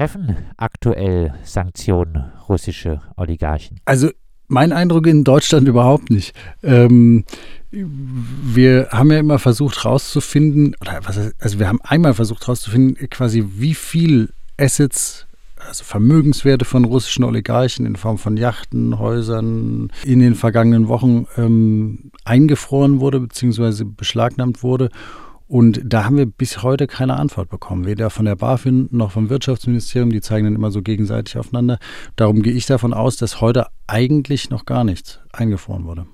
treffen aktuell Sanktionen russische Oligarchen? Also mein Eindruck in Deutschland überhaupt nicht. Ähm, wir haben ja immer versucht herauszufinden, also wir haben einmal versucht herauszufinden, quasi wie viel Assets, also Vermögenswerte von russischen Oligarchen in Form von Yachten, Häusern in den vergangenen Wochen ähm, eingefroren wurde bzw. beschlagnahmt wurde. Und da haben wir bis heute keine Antwort bekommen, weder von der BaFin noch vom Wirtschaftsministerium. Die zeigen dann immer so gegenseitig aufeinander. Darum gehe ich davon aus, dass heute eigentlich noch gar nichts eingefroren wurde.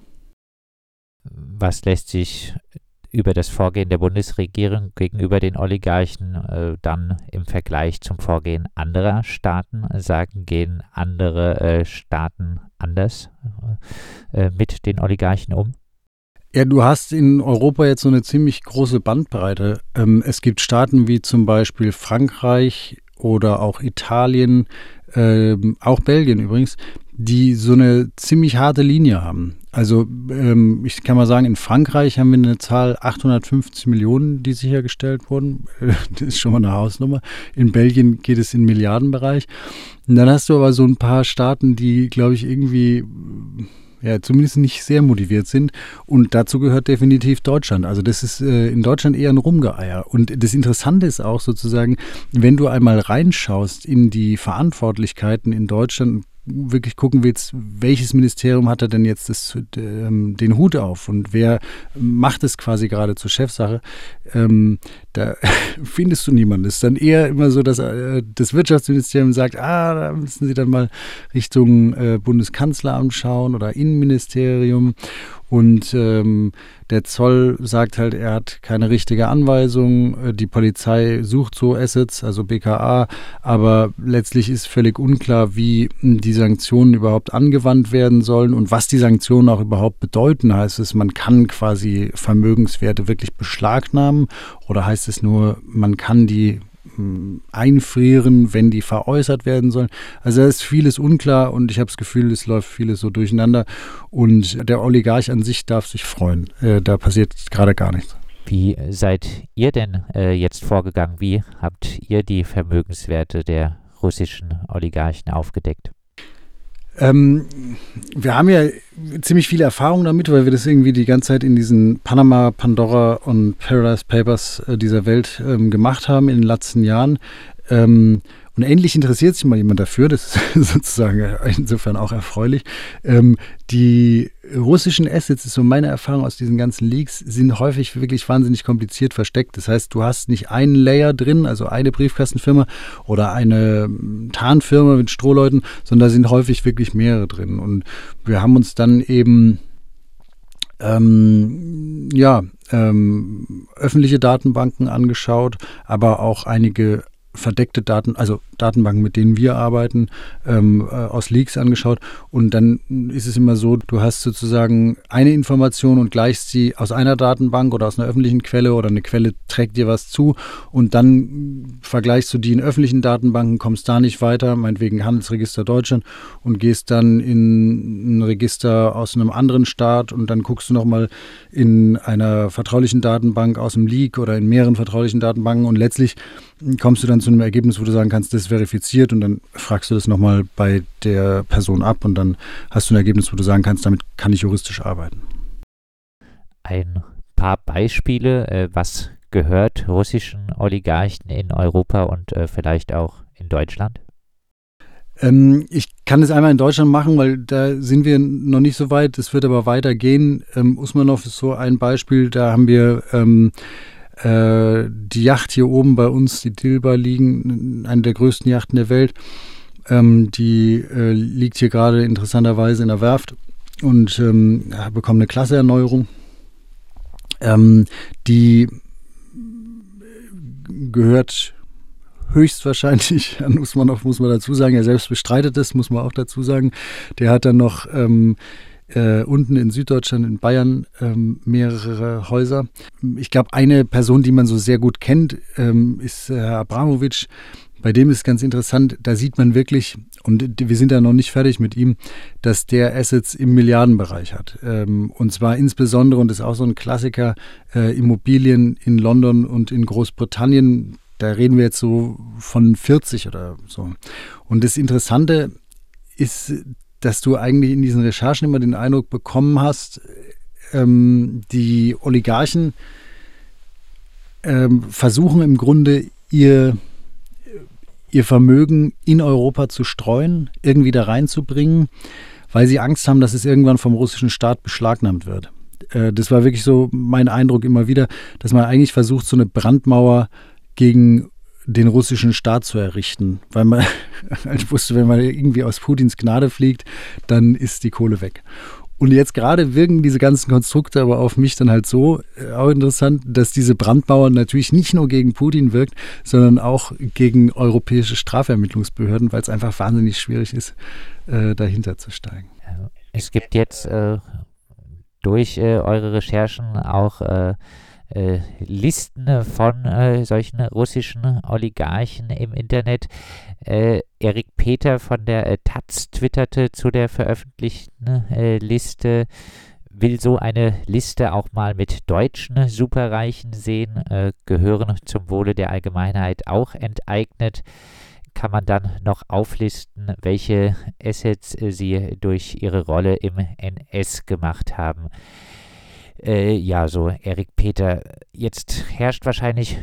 Was lässt sich über das Vorgehen der Bundesregierung gegenüber den Oligarchen äh, dann im Vergleich zum Vorgehen anderer Staaten sagen? Gehen andere äh, Staaten anders äh, mit den Oligarchen um? Ja, du hast in Europa jetzt so eine ziemlich große Bandbreite. Ähm, es gibt Staaten wie zum Beispiel Frankreich oder auch Italien, ähm, auch Belgien übrigens, die so eine ziemlich harte Linie haben. Also ähm, ich kann mal sagen, in Frankreich haben wir eine Zahl 850 Millionen, die sichergestellt wurden. Das ist schon mal eine Hausnummer. In Belgien geht es in Milliardenbereich. Und dann hast du aber so ein paar Staaten, die, glaube ich, irgendwie ja, zumindest nicht sehr motiviert sind. Und dazu gehört definitiv Deutschland. Also das ist äh, in Deutschland eher ein Rumgeeier. Und das Interessante ist auch sozusagen, wenn du einmal reinschaust in die Verantwortlichkeiten in Deutschland wirklich gucken willst, welches Ministerium hat er denn jetzt das, ähm, den Hut auf und wer macht es quasi gerade zur Chefsache, ähm, da findest du niemanden. Es ist dann eher immer so, dass äh, das Wirtschaftsministerium sagt, ah, da müssen Sie dann mal Richtung äh, Bundeskanzleramt schauen oder Innenministerium und ähm, der Zoll sagt halt, er hat keine richtige Anweisung. Äh, die Polizei sucht so Assets, also BKA, aber letztlich ist völlig unklar, wie die Sanktionen überhaupt angewandt werden sollen und was die Sanktionen auch überhaupt bedeuten. Heißt es, man kann quasi Vermögenswerte wirklich beschlagnahmen oder heißt es nur, man kann die einfrieren, wenn die veräußert werden sollen. Also da ist vieles unklar und ich habe das Gefühl, es läuft vieles so durcheinander und der Oligarch an sich darf sich freuen. Äh, da passiert gerade gar nichts. Wie seid ihr denn äh, jetzt vorgegangen? Wie habt ihr die Vermögenswerte der russischen Oligarchen aufgedeckt? Ähm, wir haben ja ziemlich viele Erfahrungen damit, weil wir das irgendwie die ganze Zeit in diesen Panama, Pandora und Paradise Papers äh, dieser Welt ähm, gemacht haben in den letzten Jahren. Ähm, und endlich interessiert sich mal jemand dafür, das ist sozusagen insofern auch erfreulich. Ähm, die russischen Assets, ist so meine Erfahrung aus diesen ganzen Leaks, sind häufig wirklich wahnsinnig kompliziert versteckt. Das heißt, du hast nicht einen Layer drin, also eine Briefkastenfirma oder eine hm, Tarnfirma mit Strohleuten, sondern da sind häufig wirklich mehrere drin. Und wir haben uns dann eben ähm, ja, ähm, öffentliche Datenbanken angeschaut, aber auch einige verdeckte Daten, also Datenbanken, mit denen wir arbeiten, ähm, äh, aus Leaks angeschaut. Und dann ist es immer so, du hast sozusagen eine Information und gleichst sie aus einer Datenbank oder aus einer öffentlichen Quelle oder eine Quelle trägt dir was zu und dann vergleichst du die in öffentlichen Datenbanken, kommst da nicht weiter, meinetwegen Handelsregister Deutschland und gehst dann in ein Register aus einem anderen Staat und dann guckst du nochmal in einer vertraulichen Datenbank aus dem Leak oder in mehreren vertraulichen Datenbanken und letztlich kommst du dann zu einem Ergebnis, wo du sagen kannst, das ist verifiziert und dann fragst du das nochmal bei der Person ab und dann hast du ein Ergebnis, wo du sagen kannst, damit kann ich juristisch arbeiten. Ein paar Beispiele, äh, was gehört russischen Oligarchen in Europa und äh, vielleicht auch in Deutschland? Ähm, ich kann es einmal in Deutschland machen, weil da sind wir noch nicht so weit. Es wird aber weitergehen. Ähm, Usmanov ist so ein Beispiel. Da haben wir ähm, äh, die Yacht hier oben bei uns, die Dilba liegen, eine der größten Yachten der Welt. Ähm, die äh, liegt hier gerade interessanterweise in der Werft und ähm, bekommt eine Klasseerneuerung. Ähm, die gehört höchstwahrscheinlich an Usmanov, muss man dazu sagen. Er selbst bestreitet es, muss man auch dazu sagen. Der hat dann noch ähm, äh, unten in Süddeutschland, in Bayern, ähm, mehrere Häuser. Ich glaube, eine Person, die man so sehr gut kennt, ähm, ist äh, Herr Abramowitsch. Bei dem ist ganz interessant, da sieht man wirklich, und wir sind da noch nicht fertig mit ihm, dass der Assets im Milliardenbereich hat. Ähm, und zwar insbesondere, und das ist auch so ein Klassiker, äh, Immobilien in London und in Großbritannien da reden wir jetzt so von 40 oder so. Und das Interessante ist, dass du eigentlich in diesen Recherchen immer den Eindruck bekommen hast, ähm, die Oligarchen ähm, versuchen im Grunde ihr, ihr Vermögen in Europa zu streuen, irgendwie da reinzubringen, weil sie Angst haben, dass es irgendwann vom russischen Staat beschlagnahmt wird. Äh, das war wirklich so mein Eindruck immer wieder, dass man eigentlich versucht, so eine Brandmauer gegen den russischen Staat zu errichten, weil man ich wusste, wenn man irgendwie aus Putins Gnade fliegt, dann ist die Kohle weg. Und jetzt gerade wirken diese ganzen Konstrukte aber auf mich dann halt so äh, auch interessant, dass diese Brandmauer natürlich nicht nur gegen Putin wirkt, sondern auch gegen europäische Strafermittlungsbehörden, weil es einfach wahnsinnig schwierig ist, äh, dahinter zu steigen. Es gibt jetzt äh, durch äh, eure Recherchen auch äh, Listen von äh, solchen russischen Oligarchen im Internet. Äh, Erik Peter von der äh, Taz twitterte zu der veröffentlichten äh, Liste, will so eine Liste auch mal mit deutschen Superreichen sehen, äh, gehören zum Wohle der Allgemeinheit auch enteignet kann man dann noch auflisten, welche Assets sie durch ihre Rolle im NS gemacht haben. Äh, ja, so Erik Peter. Jetzt herrscht wahrscheinlich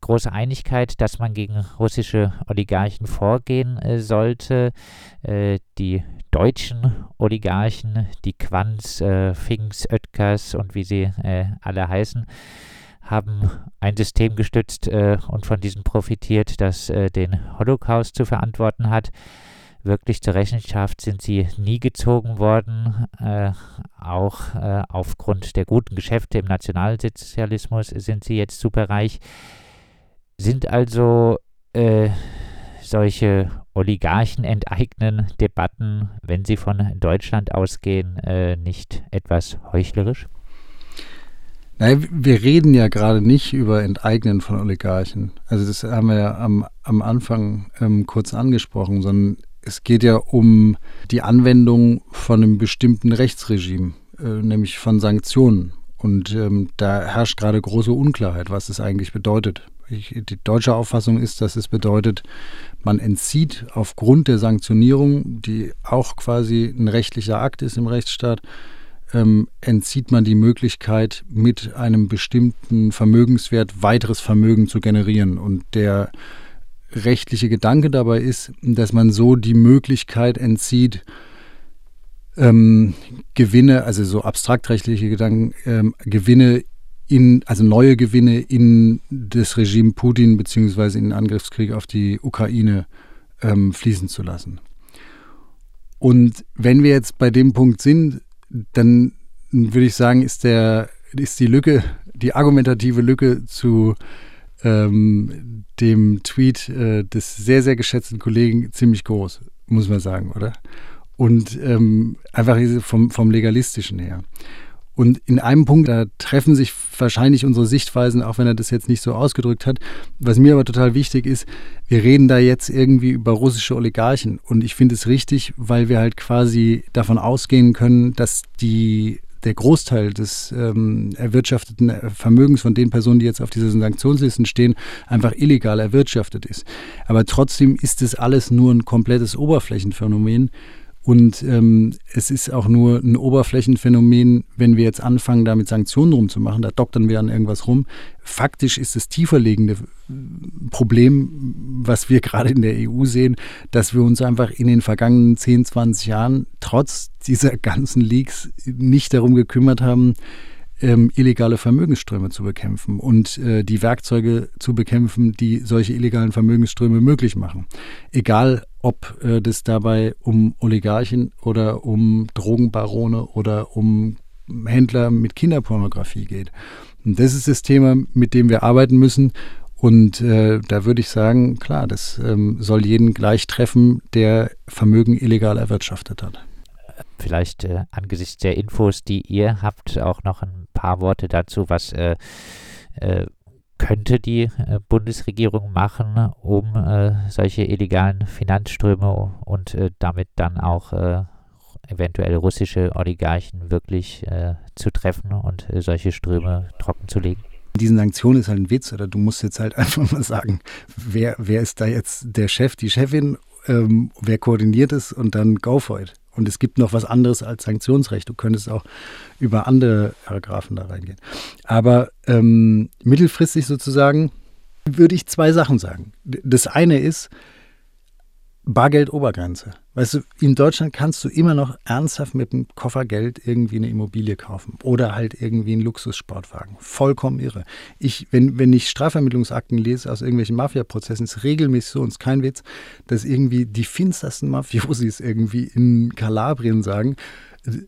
große Einigkeit, dass man gegen russische Oligarchen vorgehen äh, sollte. Äh, die deutschen Oligarchen, die Quanz, äh, Finks, Oetkers und wie sie äh, alle heißen, haben ein System gestützt äh, und von diesem profitiert, das den Holocaust zu verantworten hat wirklich zur Rechenschaft sind sie nie gezogen worden. Äh, auch äh, aufgrund der guten Geschäfte im Nationalsozialismus sind sie jetzt superreich. Sind also äh, solche Oligarchen enteignen Debatten, wenn sie von Deutschland ausgehen, äh, nicht etwas heuchlerisch? Nein, wir reden ja gerade nicht über Enteignen von Oligarchen. Also das haben wir ja am, am Anfang ähm, kurz angesprochen, sondern es geht ja um die Anwendung von einem bestimmten Rechtsregime, äh, nämlich von Sanktionen. Und ähm, da herrscht gerade große Unklarheit, was es eigentlich bedeutet. Ich, die deutsche Auffassung ist, dass es bedeutet, man entzieht aufgrund der Sanktionierung, die auch quasi ein rechtlicher Akt ist im Rechtsstaat, ähm, entzieht man die Möglichkeit, mit einem bestimmten Vermögenswert weiteres Vermögen zu generieren. Und der rechtliche Gedanke dabei ist, dass man so die Möglichkeit entzieht, ähm, Gewinne, also so abstraktrechtliche Gedanken, ähm, Gewinne in, also neue Gewinne in das Regime Putin beziehungsweise in den Angriffskrieg auf die Ukraine ähm, fließen zu lassen. Und wenn wir jetzt bei dem Punkt sind, dann würde ich sagen, ist der, ist die Lücke, die argumentative Lücke zu ähm, dem Tweet äh, des sehr, sehr geschätzten Kollegen ziemlich groß, muss man sagen, oder? Und ähm, einfach vom, vom Legalistischen her. Und in einem Punkt, da treffen sich wahrscheinlich unsere Sichtweisen, auch wenn er das jetzt nicht so ausgedrückt hat. Was mir aber total wichtig ist, wir reden da jetzt irgendwie über russische Oligarchen. Und ich finde es richtig, weil wir halt quasi davon ausgehen können, dass die der Großteil des ähm, erwirtschafteten Vermögens von den Personen, die jetzt auf diesen Sanktionslisten stehen, einfach illegal erwirtschaftet ist. Aber trotzdem ist es alles nur ein komplettes Oberflächenphänomen. Und ähm, es ist auch nur ein Oberflächenphänomen, wenn wir jetzt anfangen, da mit Sanktionen rumzumachen. Da doktern wir an irgendwas rum. Faktisch ist das tieferliegende Problem, was wir gerade in der EU sehen, dass wir uns einfach in den vergangenen 10, 20 Jahren trotz dieser ganzen Leaks nicht darum gekümmert haben, ähm, illegale Vermögensströme zu bekämpfen und äh, die Werkzeuge zu bekämpfen, die solche illegalen Vermögensströme möglich machen. Egal, ob äh, das dabei um Oligarchen oder um Drogenbarone oder um Händler mit Kinderpornografie geht. Und das ist das Thema, mit dem wir arbeiten müssen. Und äh, da würde ich sagen, klar, das ähm, soll jeden gleich treffen, der Vermögen illegal erwirtschaftet hat. Vielleicht äh, angesichts der Infos, die ihr habt, auch noch ein paar Worte dazu, was äh, äh könnte die äh, Bundesregierung machen, um äh, solche illegalen Finanzströme und damit dann auch eventuell russische Oligarchen wirklich zu treffen und solche Ströme trocken zu legen? Diesen Sanktionen ist halt ein Witz oder du musst jetzt halt einfach mal sagen, wer, wer ist da jetzt der Chef, die Chefin, ähm, wer koordiniert es und dann go for it. Und es gibt noch was anderes als Sanktionsrecht. Du könntest auch über andere Paragraphen da reingehen. Aber ähm, mittelfristig sozusagen würde ich zwei Sachen sagen. Das eine ist, Bargeldobergrenze. Weißt du, in Deutschland kannst du immer noch ernsthaft mit dem Koffer Geld irgendwie eine Immobilie kaufen oder halt irgendwie einen Luxussportwagen. Vollkommen irre. Ich, wenn, wenn ich Strafvermittlungsakten lese aus irgendwelchen Mafia-Prozessen, ist regelmäßig so, und ist kein Witz, dass irgendwie die finstersten Mafiosis irgendwie in Kalabrien sagen,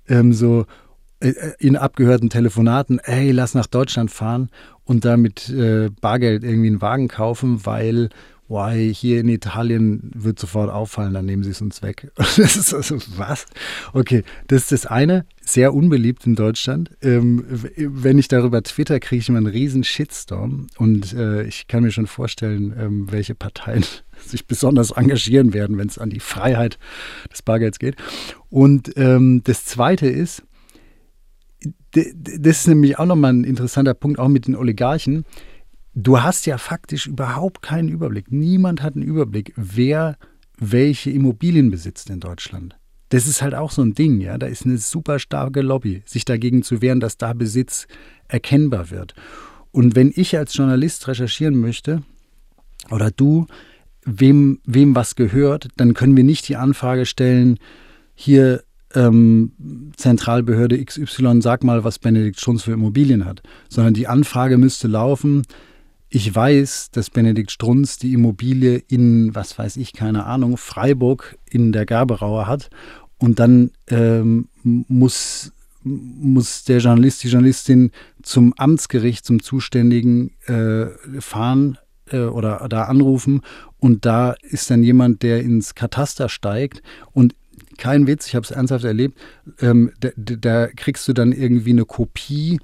ähm, so äh, in abgehörten Telefonaten, ey, lass nach Deutschland fahren und damit äh, Bargeld irgendwie einen Wagen kaufen, weil why, hier in Italien wird sofort auffallen, dann nehmen sie es uns weg. das ist also, was? Okay, das ist das eine, sehr unbeliebt in Deutschland. Ähm, wenn ich darüber twitter, kriege ich immer einen riesen Shitstorm und äh, ich kann mir schon vorstellen, ähm, welche Parteien sich besonders engagieren werden, wenn es an die Freiheit des Bargelds geht. Und ähm, das zweite ist, das ist nämlich auch nochmal ein interessanter Punkt, auch mit den Oligarchen du hast ja faktisch überhaupt keinen Überblick. Niemand hat einen Überblick, wer welche Immobilien besitzt in Deutschland. Das ist halt auch so ein Ding, ja. Da ist eine super starke Lobby, sich dagegen zu wehren, dass da Besitz erkennbar wird. Und wenn ich als Journalist recherchieren möchte, oder du, wem, wem was gehört, dann können wir nicht die Anfrage stellen, hier ähm, Zentralbehörde XY, sag mal, was Benedikt Strunz für Immobilien hat, sondern die Anfrage müsste laufen, ich weiß, dass Benedikt Strunz die Immobilie in, was weiß ich, keine Ahnung, Freiburg in der Gerberauer hat. Und dann ähm, muss, muss der Journalist, die Journalistin zum Amtsgericht, zum Zuständigen äh, fahren äh, oder da anrufen. Und da ist dann jemand, der ins Kataster steigt und kein Witz, ich habe es ernsthaft erlebt, ähm, da, da kriegst du dann irgendwie eine Kopie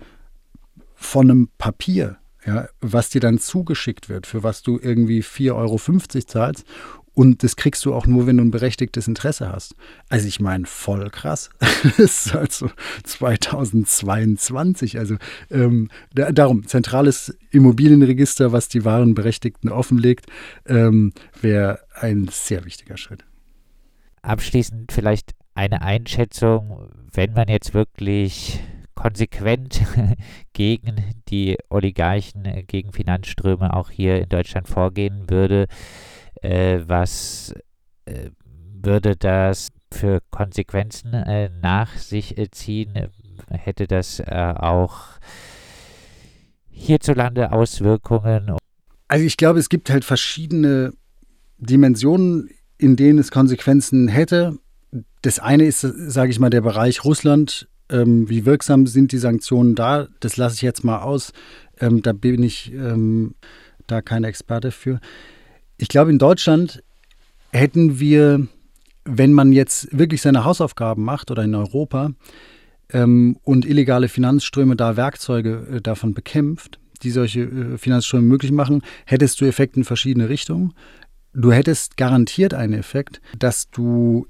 von einem Papier ja, was dir dann zugeschickt wird, für was du irgendwie 4,50 Euro zahlst. Und das kriegst du auch nur, wenn du ein berechtigtes Interesse hast. Also ich meine, voll krass. das ist also 2022. Also ähm, da, darum, zentrales Immobilienregister, was die wahren Berechtigten offenlegt, ähm, wäre ein sehr wichtiger Schritt. Abschließend vielleicht eine Einschätzung, wenn man jetzt wirklich konsequent gegen die Oligarchen, äh, gegen Finanzströme auch hier in Deutschland vorgehen würde, äh, was äh, würde das für Konsequenzen äh, nach sich äh, ziehen? Hätte das äh, auch hierzulande Auswirkungen? Also ich glaube, es gibt halt verschiedene Dimensionen, in denen es Konsequenzen hätte. Das eine ist, sage ich mal, der Bereich Russland, ähm, wie wirksam sind die Sanktionen da? Das lasse ich jetzt mal aus. Ähm, da bin ich ähm, da kein Experte für. Ich glaube, in Deutschland hätten wir, wenn man jetzt wirklich seine Hausaufgaben macht oder in Europa ähm, und illegale Finanzströme da Werkzeuge äh, davon bekämpft, die solche äh, Finanzströme möglich machen, hättest du Effekte in verschiedene Richtungen. Du hättest garantiert einen Effekt, dass du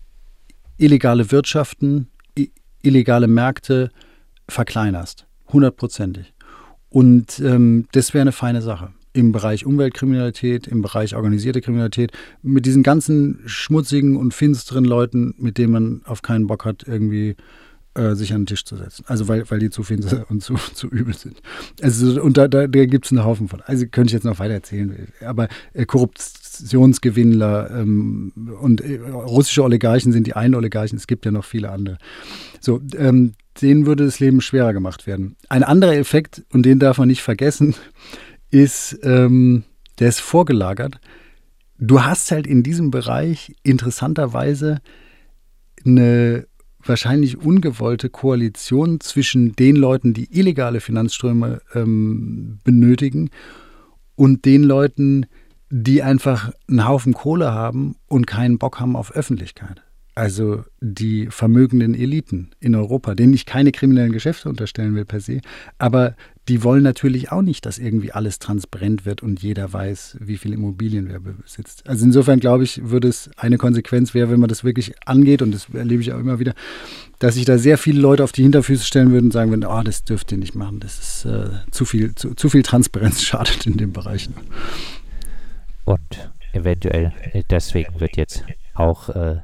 illegale Wirtschaften illegale Märkte verkleinerst. Hundertprozentig. Und ähm, das wäre eine feine Sache. Im Bereich Umweltkriminalität, im Bereich organisierte Kriminalität, mit diesen ganzen schmutzigen und finsteren Leuten, mit denen man auf keinen Bock hat, irgendwie äh, sich an den Tisch zu setzen. Also weil, weil die zu finster und zu, zu übel sind. Also und da, da, da gibt es einen Haufen von. Also könnte ich jetzt noch weiter erzählen. Aber äh, Korruptionsgewinnler ähm, und äh, russische Oligarchen sind die einen Oligarchen, es gibt ja noch viele andere. So, ähm, denen würde das Leben schwerer gemacht werden. Ein anderer Effekt, und den darf man nicht vergessen, ist, ähm, der ist vorgelagert. Du hast halt in diesem Bereich interessanterweise eine wahrscheinlich ungewollte Koalition zwischen den Leuten, die illegale Finanzströme ähm, benötigen und den Leuten, die einfach einen Haufen Kohle haben und keinen Bock haben auf Öffentlichkeit. Also die vermögenden Eliten in Europa, denen ich keine kriminellen Geschäfte unterstellen will per se, aber die wollen natürlich auch nicht, dass irgendwie alles transparent wird und jeder weiß, wie viel Immobilien wer besitzt. Also insofern glaube ich, würde es eine Konsequenz wäre, wenn man das wirklich angeht, und das erlebe ich auch immer wieder, dass sich da sehr viele Leute auf die Hinterfüße stellen würden und sagen würden, oh, das dürft ihr nicht machen, das ist äh, zu viel, zu, zu viel Transparenz schadet in dem Bereich. Und eventuell äh, deswegen wird jetzt auch äh,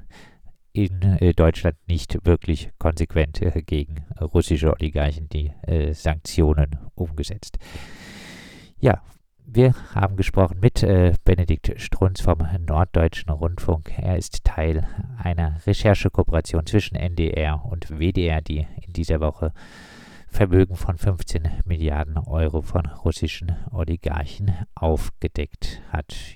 in äh, Deutschland nicht wirklich konsequent äh, gegen russische Oligarchen die äh, Sanktionen umgesetzt. Ja, wir haben gesprochen mit äh, Benedikt Strunz vom Norddeutschen Rundfunk. Er ist Teil einer Recherchekooperation zwischen NDR und WDR, die in dieser Woche Vermögen von 15 Milliarden Euro von russischen Oligarchen aufgedeckt hat.